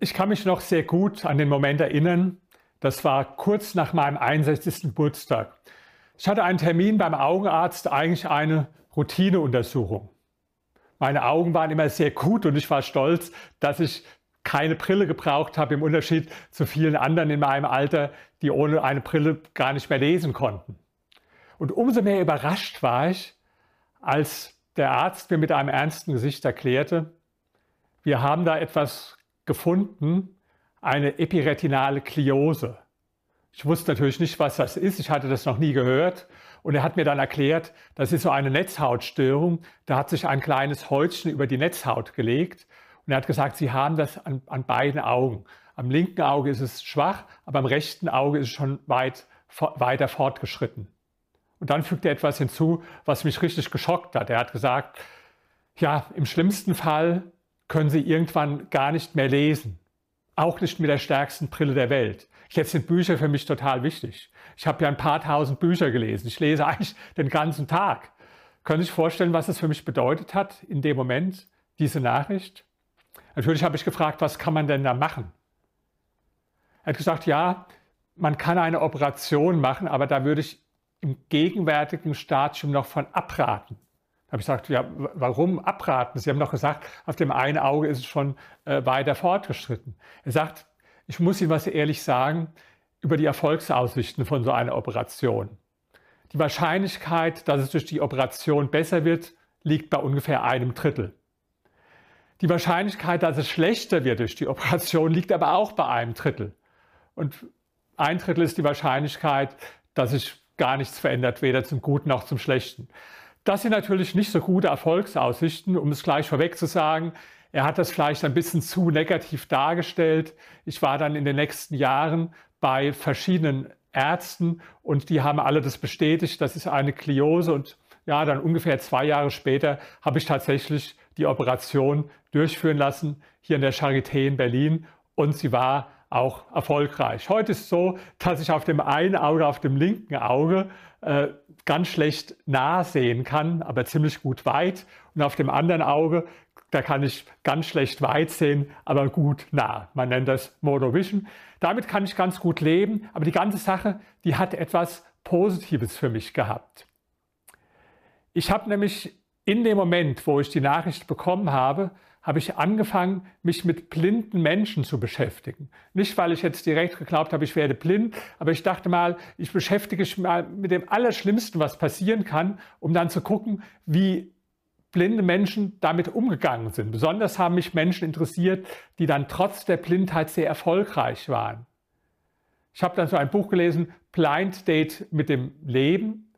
Ich kann mich noch sehr gut an den Moment erinnern. Das war kurz nach meinem 61. Geburtstag. Ich hatte einen Termin beim Augenarzt, eigentlich eine Routineuntersuchung. Meine Augen waren immer sehr gut und ich war stolz, dass ich keine Brille gebraucht habe, im Unterschied zu vielen anderen in meinem Alter, die ohne eine Brille gar nicht mehr lesen konnten. Und umso mehr überrascht war ich, als der Arzt mir mit einem ernsten Gesicht erklärte, wir haben da etwas gefunden, eine epiretinale Kliose. Ich wusste natürlich nicht, was das ist. Ich hatte das noch nie gehört. Und er hat mir dann erklärt, das ist so eine Netzhautstörung. Da hat sich ein kleines Häutchen über die Netzhaut gelegt. Und er hat gesagt, Sie haben das an, an beiden Augen. Am linken Auge ist es schwach, aber am rechten Auge ist es schon weit, weiter fortgeschritten. Und dann fügt er etwas hinzu, was mich richtig geschockt hat. Er hat gesagt, ja, im schlimmsten Fall können Sie irgendwann gar nicht mehr lesen. Auch nicht mit der stärksten Brille der Welt. Jetzt sind Bücher für mich total wichtig. Ich habe ja ein paar tausend Bücher gelesen. Ich lese eigentlich den ganzen Tag. Können Sie sich vorstellen, was es für mich bedeutet hat in dem Moment, diese Nachricht? Natürlich habe ich gefragt, was kann man denn da machen? Er hat gesagt, ja, man kann eine Operation machen, aber da würde ich im gegenwärtigen Stadium noch von abraten. Da habe ich gesagt, ja, warum abraten? Sie haben doch gesagt, auf dem einen Auge ist es schon äh, weiter fortgeschritten. Er sagt, ich muss Ihnen was ehrlich sagen über die Erfolgsaussichten von so einer Operation. Die Wahrscheinlichkeit, dass es durch die Operation besser wird, liegt bei ungefähr einem Drittel. Die Wahrscheinlichkeit, dass es schlechter wird durch die Operation, liegt aber auch bei einem Drittel. Und ein Drittel ist die Wahrscheinlichkeit, dass sich gar nichts verändert, weder zum Guten noch zum Schlechten. Das sind natürlich nicht so gute Erfolgsaussichten, um es gleich vorweg zu sagen. Er hat das vielleicht ein bisschen zu negativ dargestellt. Ich war dann in den nächsten Jahren bei verschiedenen Ärzten und die haben alle das bestätigt. Das ist eine Kliose und ja, dann ungefähr zwei Jahre später habe ich tatsächlich die Operation durchführen lassen hier in der Charité in Berlin und sie war auch erfolgreich. Heute ist es so, dass ich auf dem einen Auge, auf dem linken Auge äh, ganz schlecht nah sehen kann, aber ziemlich gut weit. Und auf dem anderen Auge, da kann ich ganz schlecht weit sehen, aber gut nah. Man nennt das Monovision. Damit kann ich ganz gut leben, aber die ganze Sache, die hat etwas Positives für mich gehabt. Ich habe nämlich in dem Moment, wo ich die Nachricht bekommen habe, habe ich angefangen, mich mit blinden Menschen zu beschäftigen. Nicht, weil ich jetzt direkt geglaubt habe, ich werde blind, aber ich dachte mal, ich beschäftige mich mal mit dem Allerschlimmsten, was passieren kann, um dann zu gucken, wie blinde Menschen damit umgegangen sind. Besonders haben mich Menschen interessiert, die dann trotz der Blindheit sehr erfolgreich waren. Ich habe dann so ein Buch gelesen, Blind Date mit dem Leben,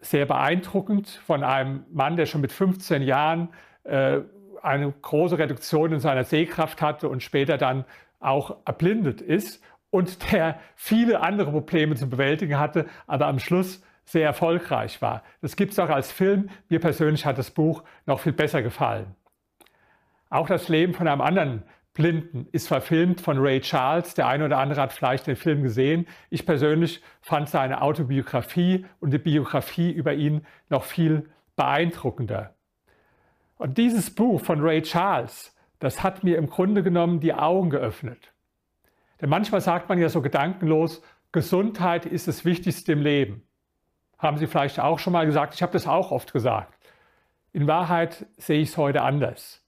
sehr beeindruckend von einem Mann, der schon mit 15 Jahren äh, eine große Reduktion in seiner Sehkraft hatte und später dann auch erblindet ist und der viele andere Probleme zu bewältigen hatte, aber am Schluss sehr erfolgreich war. Das gibt es auch als Film. Mir persönlich hat das Buch noch viel besser gefallen. Auch das Leben von einem anderen Blinden ist verfilmt von Ray Charles. Der eine oder andere hat vielleicht den Film gesehen. Ich persönlich fand seine Autobiografie und die Biografie über ihn noch viel beeindruckender. Und dieses Buch von Ray Charles, das hat mir im Grunde genommen die Augen geöffnet. Denn manchmal sagt man ja so gedankenlos, Gesundheit ist das Wichtigste im Leben. Haben Sie vielleicht auch schon mal gesagt, ich habe das auch oft gesagt. In Wahrheit sehe ich es heute anders.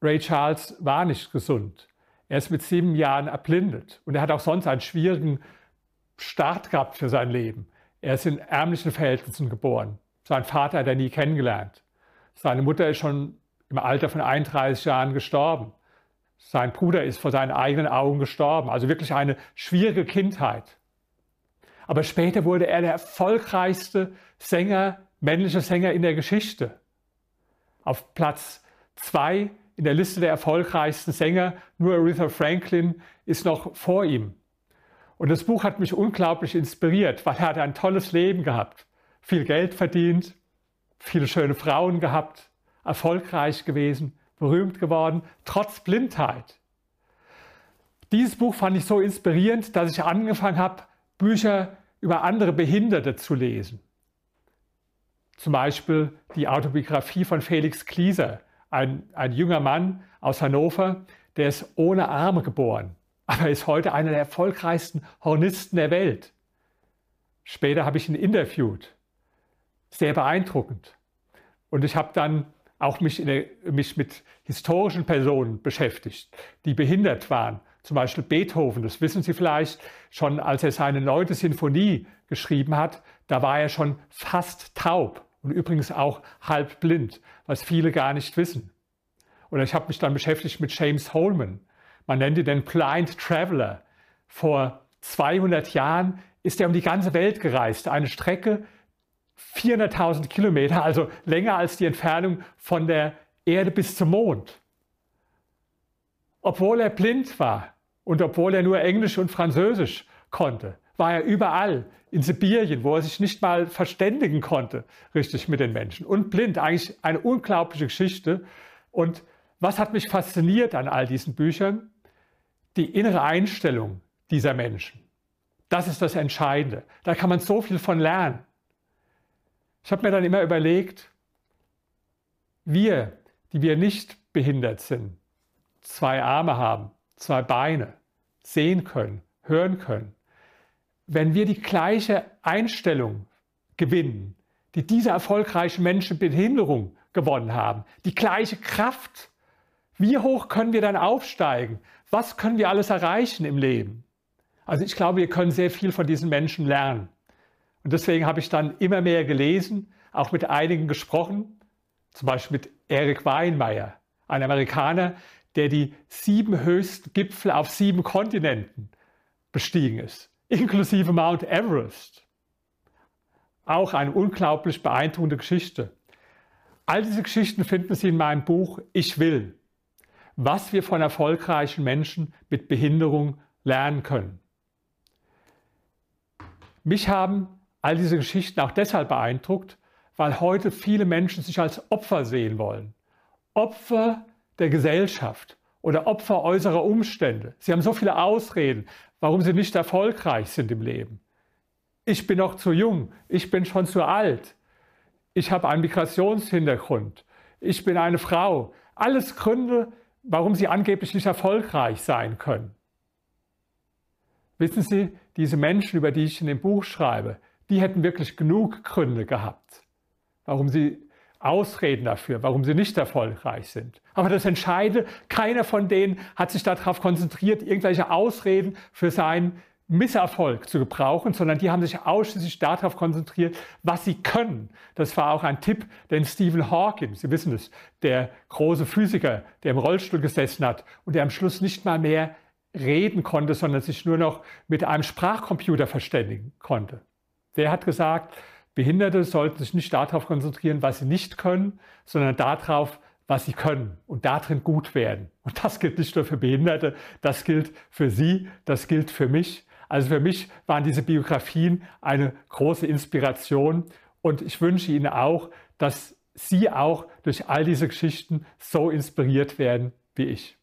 Ray Charles war nicht gesund. Er ist mit sieben Jahren erblindet und er hat auch sonst einen schwierigen Start gehabt für sein Leben. Er ist in ärmlichen Verhältnissen geboren. Sein Vater hat er nie kennengelernt. Seine Mutter ist schon im Alter von 31 Jahren gestorben. Sein Bruder ist vor seinen eigenen Augen gestorben. Also wirklich eine schwierige Kindheit. Aber später wurde er der erfolgreichste Sänger, männliche Sänger in der Geschichte. Auf Platz zwei in der Liste der erfolgreichsten Sänger, nur Aretha Franklin ist noch vor ihm. Und das Buch hat mich unglaublich inspiriert, weil er hat ein tolles Leben gehabt, viel Geld verdient, viele schöne Frauen gehabt, erfolgreich gewesen, berühmt geworden, trotz Blindheit. Dieses Buch fand ich so inspirierend, dass ich angefangen habe, Bücher über andere Behinderte zu lesen. Zum Beispiel die Autobiografie von Felix Klieser, ein, ein junger Mann aus Hannover, der ist ohne Arme geboren, aber er ist heute einer der erfolgreichsten Hornisten der Welt. Später habe ich ihn interviewt. Sehr beeindruckend. Und ich habe dann auch mich, der, mich mit historischen Personen beschäftigt, die behindert waren. Zum Beispiel Beethoven, das wissen Sie vielleicht, schon als er seine neunte Sinfonie geschrieben hat, da war er schon fast taub und übrigens auch halb blind, was viele gar nicht wissen. Oder ich habe mich dann beschäftigt mit James Holman. Man nennt ihn den Blind Traveler. Vor 200 Jahren ist er um die ganze Welt gereist. Eine Strecke 400.000 Kilometer, also länger als die Entfernung von der Erde bis zum Mond. Obwohl er blind war und obwohl er nur Englisch und Französisch konnte, war er überall in Sibirien, wo er sich nicht mal verständigen konnte, richtig mit den Menschen. Und blind, eigentlich eine unglaubliche Geschichte. Und was hat mich fasziniert an all diesen Büchern? Die innere Einstellung dieser Menschen. Das ist das Entscheidende. Da kann man so viel von lernen. Ich habe mir dann immer überlegt, wir, die wir nicht behindert sind, zwei Arme haben, zwei Beine, sehen können, hören können, wenn wir die gleiche Einstellung gewinnen, die diese erfolgreichen Menschen mit Behinderung gewonnen haben, die gleiche Kraft, wie hoch können wir dann aufsteigen? Was können wir alles erreichen im Leben? Also ich glaube, wir können sehr viel von diesen Menschen lernen. Und deswegen habe ich dann immer mehr gelesen, auch mit einigen gesprochen, zum Beispiel mit Eric Weinmeier, ein Amerikaner, der die sieben höchsten Gipfel auf sieben Kontinenten bestiegen ist, inklusive Mount Everest. Auch eine unglaublich beeindruckende Geschichte. All diese Geschichten finden Sie in meinem Buch Ich will, was wir von erfolgreichen Menschen mit Behinderung lernen können. Mich haben all diese Geschichten auch deshalb beeindruckt, weil heute viele Menschen sich als Opfer sehen wollen. Opfer der Gesellschaft oder Opfer äußerer Umstände. Sie haben so viele Ausreden, warum sie nicht erfolgreich sind im Leben. Ich bin noch zu jung, ich bin schon zu alt, ich habe einen Migrationshintergrund, ich bin eine Frau. Alles Gründe, warum sie angeblich nicht erfolgreich sein können. Wissen Sie, diese Menschen, über die ich in dem Buch schreibe, die hätten wirklich genug Gründe gehabt, warum sie Ausreden dafür, warum sie nicht erfolgreich sind. Aber das Entscheidende, keiner von denen hat sich darauf konzentriert, irgendwelche Ausreden für seinen Misserfolg zu gebrauchen, sondern die haben sich ausschließlich darauf konzentriert, was sie können. Das war auch ein Tipp, den Stephen Hawking, Sie wissen es, der große Physiker, der im Rollstuhl gesessen hat und der am Schluss nicht mal mehr reden konnte, sondern sich nur noch mit einem Sprachcomputer verständigen konnte. Der hat gesagt, Behinderte sollten sich nicht darauf konzentrieren, was sie nicht können, sondern darauf, was sie können und darin gut werden. Und das gilt nicht nur für Behinderte, das gilt für Sie, das gilt für mich. Also für mich waren diese Biografien eine große Inspiration und ich wünsche Ihnen auch, dass Sie auch durch all diese Geschichten so inspiriert werden wie ich.